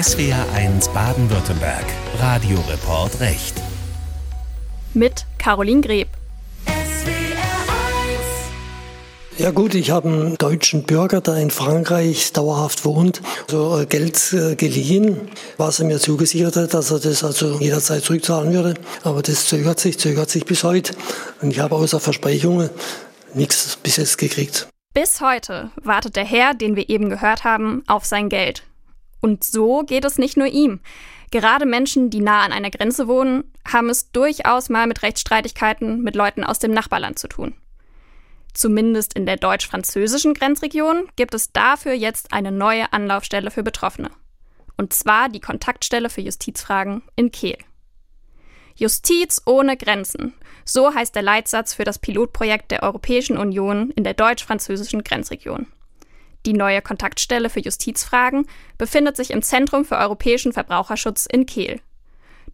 SWR1 Baden-Württemberg. Radioreport Recht. Mit Caroline Greb. Ja gut, ich habe einen deutschen Bürger, der in Frankreich dauerhaft wohnt, so äh, Geld äh, geliehen, was er mir zugesichert hat, dass er das also jederzeit zurückzahlen würde. Aber das zögert sich, zögert sich bis heute. Und ich habe außer Versprechungen nichts bis jetzt gekriegt. Bis heute wartet der Herr, den wir eben gehört haben, auf sein Geld. Und so geht es nicht nur ihm. Gerade Menschen, die nah an einer Grenze wohnen, haben es durchaus mal mit Rechtsstreitigkeiten mit Leuten aus dem Nachbarland zu tun. Zumindest in der deutsch-französischen Grenzregion gibt es dafür jetzt eine neue Anlaufstelle für Betroffene. Und zwar die Kontaktstelle für Justizfragen in Kehl. Justiz ohne Grenzen. So heißt der Leitsatz für das Pilotprojekt der Europäischen Union in der deutsch-französischen Grenzregion. Die neue Kontaktstelle für Justizfragen befindet sich im Zentrum für europäischen Verbraucherschutz in Kehl.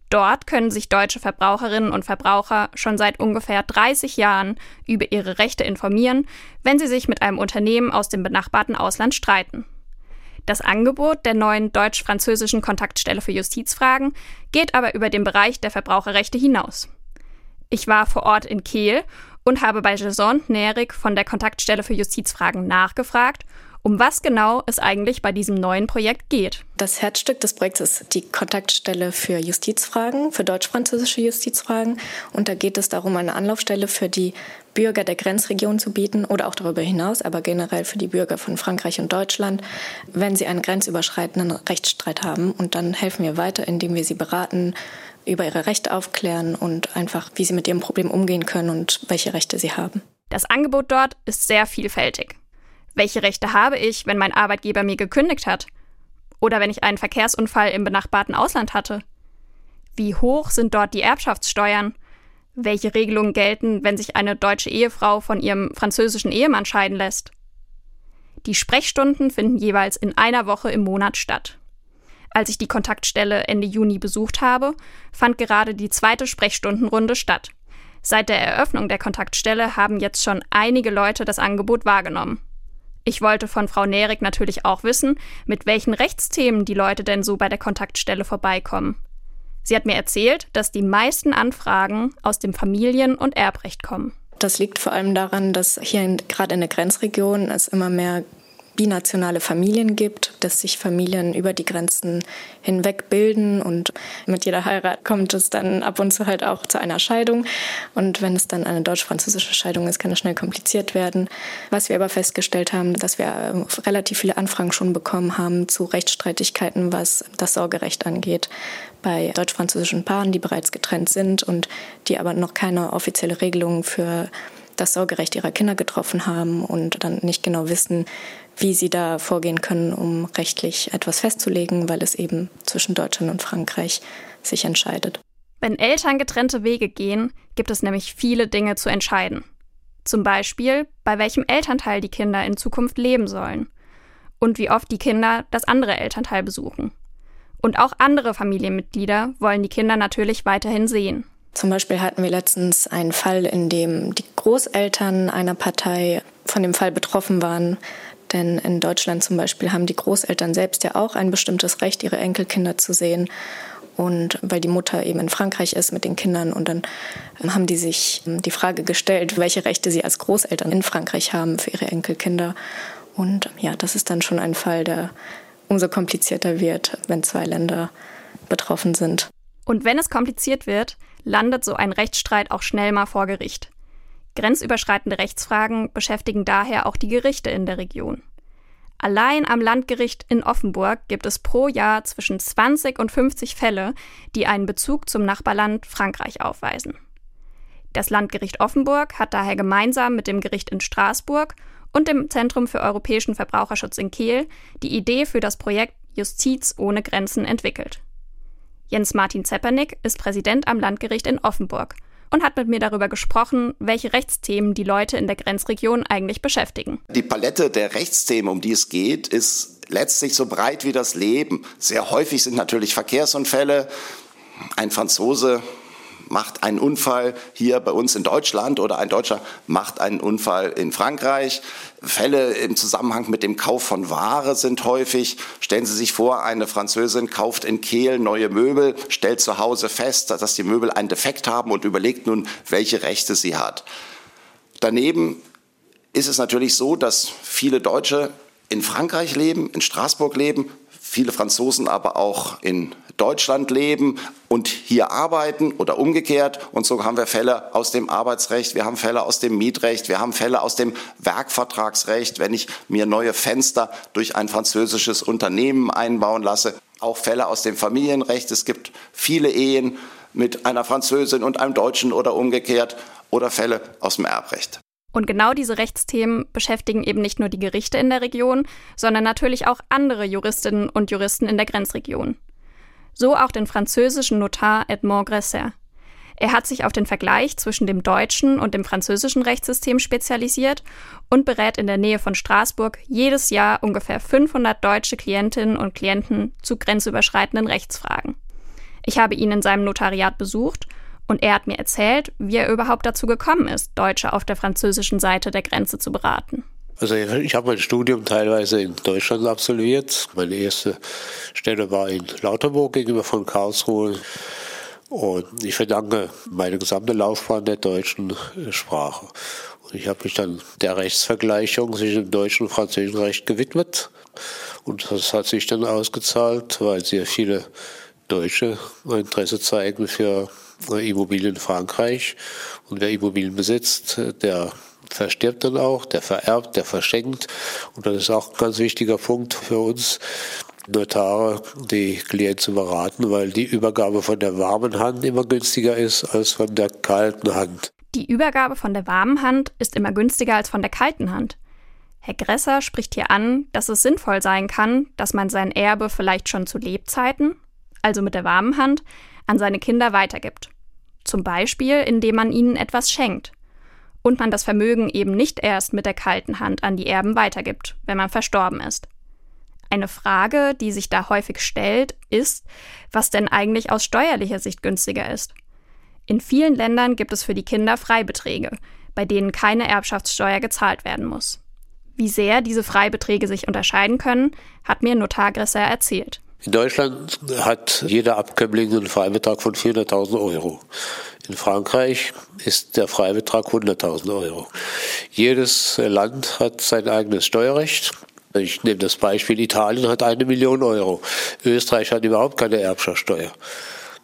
Dort können sich deutsche Verbraucherinnen und Verbraucher schon seit ungefähr 30 Jahren über ihre Rechte informieren, wenn sie sich mit einem Unternehmen aus dem benachbarten Ausland streiten. Das Angebot der neuen deutsch-französischen Kontaktstelle für Justizfragen geht aber über den Bereich der Verbraucherrechte hinaus. Ich war vor Ort in Kehl und habe bei Jason Nerik von der Kontaktstelle für Justizfragen nachgefragt um was genau es eigentlich bei diesem neuen Projekt geht. Das Herzstück des Projekts ist die Kontaktstelle für Justizfragen, für deutsch-französische Justizfragen. Und da geht es darum, eine Anlaufstelle für die Bürger der Grenzregion zu bieten oder auch darüber hinaus, aber generell für die Bürger von Frankreich und Deutschland, wenn sie einen grenzüberschreitenden Rechtsstreit haben. Und dann helfen wir weiter, indem wir sie beraten, über ihre Rechte aufklären und einfach, wie sie mit ihrem Problem umgehen können und welche Rechte sie haben. Das Angebot dort ist sehr vielfältig. Welche Rechte habe ich, wenn mein Arbeitgeber mir gekündigt hat? Oder wenn ich einen Verkehrsunfall im benachbarten Ausland hatte? Wie hoch sind dort die Erbschaftssteuern? Welche Regelungen gelten, wenn sich eine deutsche Ehefrau von ihrem französischen Ehemann scheiden lässt? Die Sprechstunden finden jeweils in einer Woche im Monat statt. Als ich die Kontaktstelle Ende Juni besucht habe, fand gerade die zweite Sprechstundenrunde statt. Seit der Eröffnung der Kontaktstelle haben jetzt schon einige Leute das Angebot wahrgenommen. Ich wollte von Frau Nerik natürlich auch wissen, mit welchen Rechtsthemen die Leute denn so bei der Kontaktstelle vorbeikommen. Sie hat mir erzählt, dass die meisten Anfragen aus dem Familien- und Erbrecht kommen. Das liegt vor allem daran, dass hier gerade in der Grenzregion es immer mehr binationale Familien gibt, dass sich Familien über die Grenzen hinweg bilden und mit jeder Heirat kommt es dann ab und zu halt auch zu einer Scheidung. Und wenn es dann eine deutsch-französische Scheidung ist, kann es schnell kompliziert werden. Was wir aber festgestellt haben, dass wir äh, relativ viele Anfragen schon bekommen haben zu Rechtsstreitigkeiten, was das Sorgerecht angeht bei deutsch-französischen Paaren, die bereits getrennt sind und die aber noch keine offizielle Regelung für das Sorgerecht ihrer Kinder getroffen haben und dann nicht genau wissen, wie sie da vorgehen können, um rechtlich etwas festzulegen, weil es eben zwischen Deutschland und Frankreich sich entscheidet. Wenn Eltern getrennte Wege gehen, gibt es nämlich viele Dinge zu entscheiden. Zum Beispiel, bei welchem Elternteil die Kinder in Zukunft leben sollen und wie oft die Kinder das andere Elternteil besuchen. Und auch andere Familienmitglieder wollen die Kinder natürlich weiterhin sehen. Zum Beispiel hatten wir letztens einen Fall, in dem die Großeltern einer Partei von dem Fall betroffen waren. Denn in Deutschland zum Beispiel haben die Großeltern selbst ja auch ein bestimmtes Recht, ihre Enkelkinder zu sehen. Und weil die Mutter eben in Frankreich ist mit den Kindern und dann haben die sich die Frage gestellt, welche Rechte sie als Großeltern in Frankreich haben für ihre Enkelkinder. Und ja, das ist dann schon ein Fall, der umso komplizierter wird, wenn zwei Länder betroffen sind. Und wenn es kompliziert wird, landet so ein Rechtsstreit auch schnell mal vor Gericht. Grenzüberschreitende Rechtsfragen beschäftigen daher auch die Gerichte in der Region. Allein am Landgericht in Offenburg gibt es pro Jahr zwischen 20 und 50 Fälle, die einen Bezug zum Nachbarland Frankreich aufweisen. Das Landgericht Offenburg hat daher gemeinsam mit dem Gericht in Straßburg und dem Zentrum für europäischen Verbraucherschutz in Kehl die Idee für das Projekt Justiz ohne Grenzen entwickelt. Jens Martin Zepernick ist Präsident am Landgericht in Offenburg und hat mit mir darüber gesprochen, welche Rechtsthemen die Leute in der Grenzregion eigentlich beschäftigen. Die Palette der Rechtsthemen, um die es geht, ist letztlich so breit wie das Leben. Sehr häufig sind natürlich Verkehrsunfälle. Ein Franzose macht einen Unfall hier bei uns in Deutschland oder ein Deutscher macht einen Unfall in Frankreich. Fälle im Zusammenhang mit dem Kauf von Ware sind häufig. Stellen Sie sich vor, eine Französin kauft in Kehl neue Möbel, stellt zu Hause fest, dass die Möbel einen Defekt haben und überlegt nun, welche Rechte sie hat. Daneben ist es natürlich so, dass viele Deutsche in Frankreich leben, in Straßburg leben, viele Franzosen aber auch in Deutschland leben und hier arbeiten oder umgekehrt. Und so haben wir Fälle aus dem Arbeitsrecht, wir haben Fälle aus dem Mietrecht, wir haben Fälle aus dem Werkvertragsrecht, wenn ich mir neue Fenster durch ein französisches Unternehmen einbauen lasse. Auch Fälle aus dem Familienrecht. Es gibt viele Ehen mit einer Französin und einem Deutschen oder umgekehrt oder Fälle aus dem Erbrecht. Und genau diese Rechtsthemen beschäftigen eben nicht nur die Gerichte in der Region, sondern natürlich auch andere Juristinnen und Juristen in der Grenzregion. So auch den französischen Notar Edmond Gresser. Er hat sich auf den Vergleich zwischen dem deutschen und dem französischen Rechtssystem spezialisiert und berät in der Nähe von Straßburg jedes Jahr ungefähr 500 deutsche Klientinnen und Klienten zu grenzüberschreitenden Rechtsfragen. Ich habe ihn in seinem Notariat besucht und er hat mir erzählt, wie er überhaupt dazu gekommen ist, Deutsche auf der französischen Seite der Grenze zu beraten. Also ich habe mein Studium teilweise in Deutschland absolviert. Meine erste Stelle war in Lauterburg gegenüber von Karlsruhe. Und ich verdanke meine gesamte Laufbahn der deutschen Sprache. Und ich habe mich dann der Rechtsvergleichung zwischen dem deutschen und französischen Recht gewidmet. Und das hat sich dann ausgezahlt, weil sehr viele Deutsche Interesse zeigen für Immobilien in Frankreich. Und wer Immobilien besitzt, der verstirbt dann auch, der vererbt, der verschenkt. Und das ist auch ein ganz wichtiger Punkt für uns, Notare, die Klienten zu beraten, weil die Übergabe von der warmen Hand immer günstiger ist als von der kalten Hand. Die Übergabe von der warmen Hand ist immer günstiger als von der kalten Hand. Herr Gresser spricht hier an, dass es sinnvoll sein kann, dass man sein Erbe vielleicht schon zu Lebzeiten, also mit der warmen Hand, an seine Kinder weitergibt. Zum Beispiel, indem man ihnen etwas schenkt. Und man das Vermögen eben nicht erst mit der kalten Hand an die Erben weitergibt, wenn man verstorben ist. Eine Frage, die sich da häufig stellt, ist, was denn eigentlich aus steuerlicher Sicht günstiger ist. In vielen Ländern gibt es für die Kinder Freibeträge, bei denen keine Erbschaftssteuer gezahlt werden muss. Wie sehr diese Freibeträge sich unterscheiden können, hat mir Notar Gresser erzählt. In Deutschland hat jeder Abkömmling einen Freibetrag von 400.000 Euro. In Frankreich ist der Freibetrag 100.000 Euro. Jedes Land hat sein eigenes Steuerrecht. Ich nehme das Beispiel, Italien hat eine Million Euro. Österreich hat überhaupt keine Erbschaftssteuer.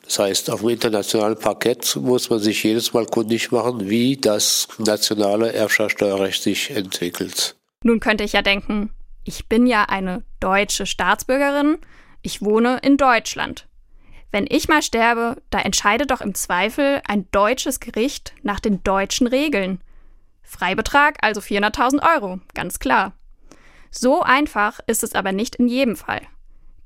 Das heißt, auf dem internationalen Parkett muss man sich jedes Mal kundig machen, wie das nationale Erbschaftssteuerrecht sich entwickelt. Nun könnte ich ja denken, ich bin ja eine deutsche Staatsbürgerin ich wohne in Deutschland. Wenn ich mal sterbe, da entscheidet doch im Zweifel ein deutsches Gericht nach den deutschen Regeln. Freibetrag also 400.000 Euro, ganz klar. So einfach ist es aber nicht in jedem Fall.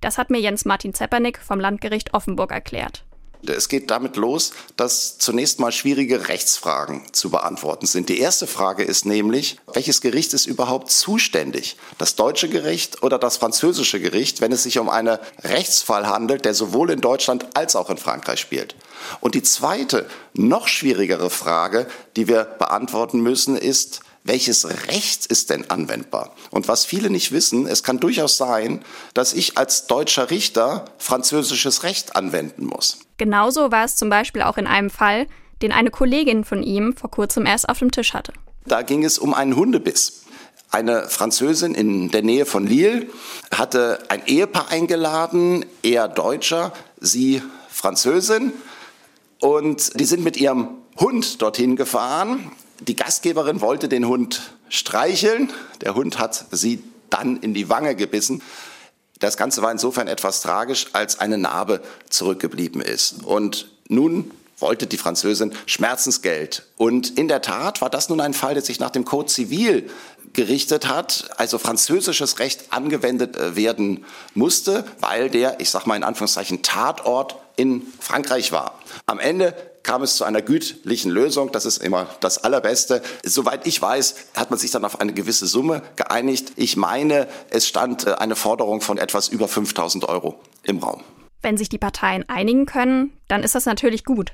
Das hat mir Jens Martin Zepernick vom Landgericht Offenburg erklärt. Es geht damit los, dass zunächst mal schwierige Rechtsfragen zu beantworten sind. Die erste Frage ist nämlich, welches Gericht ist überhaupt zuständig? Das deutsche Gericht oder das französische Gericht, wenn es sich um einen Rechtsfall handelt, der sowohl in Deutschland als auch in Frankreich spielt? Und die zweite, noch schwierigere Frage, die wir beantworten müssen, ist, welches Recht ist denn anwendbar? Und was viele nicht wissen, es kann durchaus sein, dass ich als deutscher Richter französisches Recht anwenden muss. Genauso war es zum Beispiel auch in einem Fall, den eine Kollegin von ihm vor kurzem erst auf dem Tisch hatte. Da ging es um einen Hundebiss. Eine Französin in der Nähe von Lille hatte ein Ehepaar eingeladen, er Deutscher, sie Französin. Und die sind mit ihrem Hund dorthin gefahren die Gastgeberin wollte den Hund streicheln. Der Hund hat sie dann in die Wange gebissen. Das Ganze war insofern etwas tragisch, als eine Narbe zurückgeblieben ist. Und nun wollte die Französin Schmerzensgeld. Und in der Tat war das nun ein Fall, der sich nach dem Code Zivil gerichtet hat, also französisches Recht angewendet äh, werden musste, weil der, ich sage mal in Anführungszeichen, Tatort in Frankreich war. Am Ende kam es zu einer gütlichen Lösung. Das ist immer das Allerbeste. Soweit ich weiß, hat man sich dann auf eine gewisse Summe geeinigt. Ich meine, es stand äh, eine Forderung von etwas über 5000 Euro im Raum. Wenn sich die Parteien einigen können, dann ist das natürlich gut.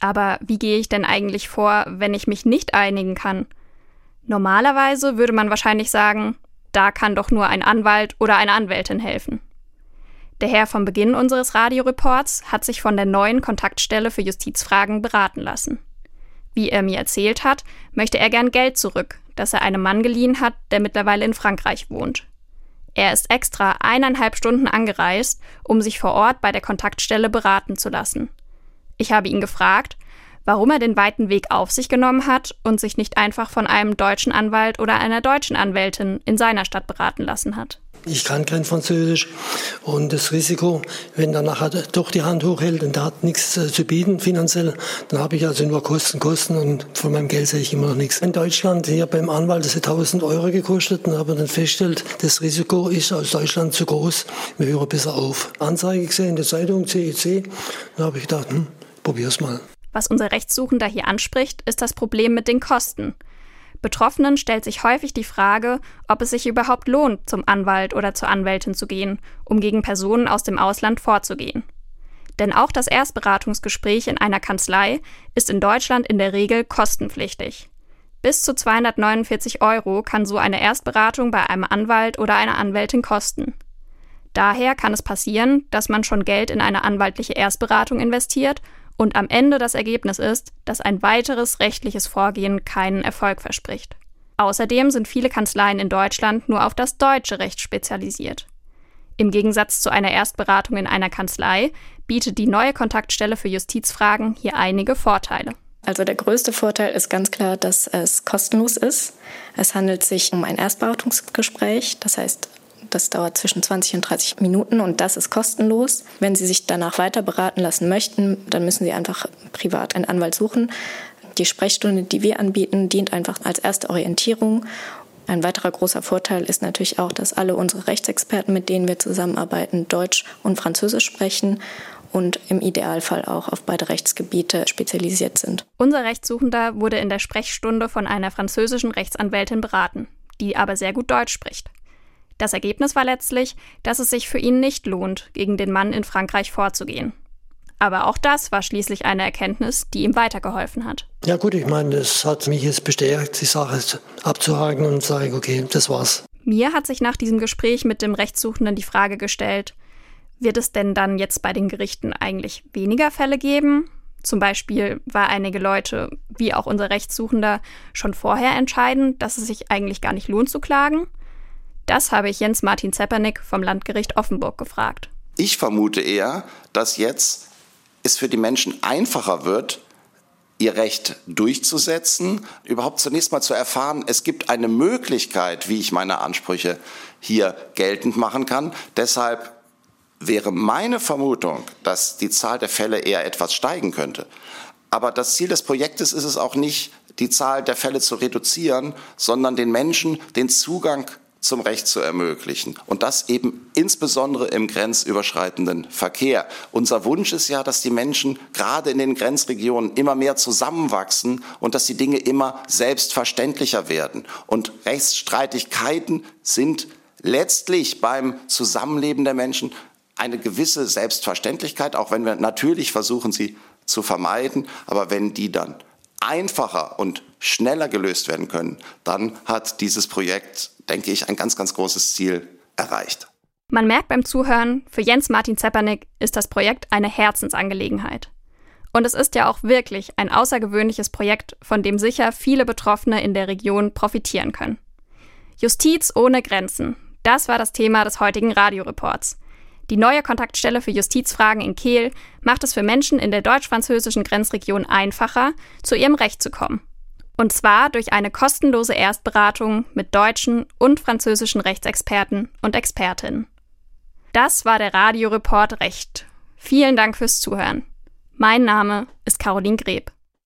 Aber wie gehe ich denn eigentlich vor, wenn ich mich nicht einigen kann? Normalerweise würde man wahrscheinlich sagen, da kann doch nur ein Anwalt oder eine Anwältin helfen. Der Herr vom Beginn unseres Radioreports hat sich von der neuen Kontaktstelle für Justizfragen beraten lassen. Wie er mir erzählt hat, möchte er gern Geld zurück, das er einem Mann geliehen hat, der mittlerweile in Frankreich wohnt. Er ist extra eineinhalb Stunden angereist, um sich vor Ort bei der Kontaktstelle beraten zu lassen. Ich habe ihn gefragt, warum er den weiten Weg auf sich genommen hat und sich nicht einfach von einem deutschen Anwalt oder einer deutschen Anwältin in seiner Stadt beraten lassen hat. Ich kann kein Französisch und das Risiko, wenn er nachher doch die Hand hochhält und der hat nichts äh, zu bieten finanziell, dann habe ich also nur Kosten, Kosten und von meinem Geld sehe ich immer noch nichts. In Deutschland hier beim Anwalt, das hat 1000 Euro gekostet und habe dann festgestellt, das Risiko ist aus Deutschland zu groß. Wir hören besser auf. Anzeige gesehen in der Zeitung, CEC, dann habe ich gedacht, hm, probier's mal. Was unser Rechtssuchender hier anspricht, ist das Problem mit den Kosten. Betroffenen stellt sich häufig die Frage, ob es sich überhaupt lohnt, zum Anwalt oder zur Anwältin zu gehen, um gegen Personen aus dem Ausland vorzugehen. Denn auch das Erstberatungsgespräch in einer Kanzlei ist in Deutschland in der Regel kostenpflichtig. Bis zu 249 Euro kann so eine Erstberatung bei einem Anwalt oder einer Anwältin kosten. Daher kann es passieren, dass man schon Geld in eine anwaltliche Erstberatung investiert und am Ende das Ergebnis ist, dass ein weiteres rechtliches Vorgehen keinen Erfolg verspricht. Außerdem sind viele Kanzleien in Deutschland nur auf das deutsche Recht spezialisiert. Im Gegensatz zu einer Erstberatung in einer Kanzlei bietet die neue Kontaktstelle für Justizfragen hier einige Vorteile. Also der größte Vorteil ist ganz klar, dass es kostenlos ist. Es handelt sich um ein Erstberatungsgespräch, das heißt das dauert zwischen 20 und 30 Minuten und das ist kostenlos. Wenn Sie sich danach weiter beraten lassen möchten, dann müssen Sie einfach privat einen Anwalt suchen. Die Sprechstunde, die wir anbieten, dient einfach als erste Orientierung. Ein weiterer großer Vorteil ist natürlich auch, dass alle unsere Rechtsexperten, mit denen wir zusammenarbeiten, Deutsch und Französisch sprechen und im Idealfall auch auf beide Rechtsgebiete spezialisiert sind. Unser Rechtssuchender wurde in der Sprechstunde von einer französischen Rechtsanwältin beraten, die aber sehr gut Deutsch spricht. Das Ergebnis war letztlich, dass es sich für ihn nicht lohnt, gegen den Mann in Frankreich vorzugehen. Aber auch das war schließlich eine Erkenntnis, die ihm weitergeholfen hat. Ja gut, ich meine, das hat mich jetzt bestärkt, die Sache abzuhaken und sage, okay, das war's. Mir hat sich nach diesem Gespräch mit dem Rechtssuchenden die Frage gestellt, wird es denn dann jetzt bei den Gerichten eigentlich weniger Fälle geben? Zum Beispiel, weil einige Leute, wie auch unser Rechtssuchender, schon vorher entscheiden, dass es sich eigentlich gar nicht lohnt zu klagen? Das habe ich Jens Martin Zepernick vom Landgericht Offenburg gefragt. Ich vermute eher, dass jetzt es für die Menschen einfacher wird, ihr Recht durchzusetzen, überhaupt zunächst mal zu erfahren, es gibt eine Möglichkeit, wie ich meine Ansprüche hier geltend machen kann. Deshalb wäre meine Vermutung, dass die Zahl der Fälle eher etwas steigen könnte. Aber das Ziel des Projektes ist es auch nicht, die Zahl der Fälle zu reduzieren, sondern den Menschen den Zugang zum Recht zu ermöglichen. Und das eben insbesondere im grenzüberschreitenden Verkehr. Unser Wunsch ist ja, dass die Menschen gerade in den Grenzregionen immer mehr zusammenwachsen und dass die Dinge immer selbstverständlicher werden. Und Rechtsstreitigkeiten sind letztlich beim Zusammenleben der Menschen eine gewisse Selbstverständlichkeit, auch wenn wir natürlich versuchen, sie zu vermeiden. Aber wenn die dann einfacher und schneller gelöst werden können, dann hat dieses Projekt, denke ich, ein ganz, ganz großes Ziel erreicht. Man merkt beim Zuhören, für Jens Martin Zepernick ist das Projekt eine Herzensangelegenheit. Und es ist ja auch wirklich ein außergewöhnliches Projekt, von dem sicher viele Betroffene in der Region profitieren können. Justiz ohne Grenzen. Das war das Thema des heutigen Radioreports. Die neue Kontaktstelle für Justizfragen in Kehl macht es für Menschen in der deutsch-französischen Grenzregion einfacher, zu ihrem Recht zu kommen. Und zwar durch eine kostenlose Erstberatung mit deutschen und französischen Rechtsexperten und Expertinnen. Das war der Radioreport Recht. Vielen Dank fürs Zuhören. Mein Name ist Caroline Greb.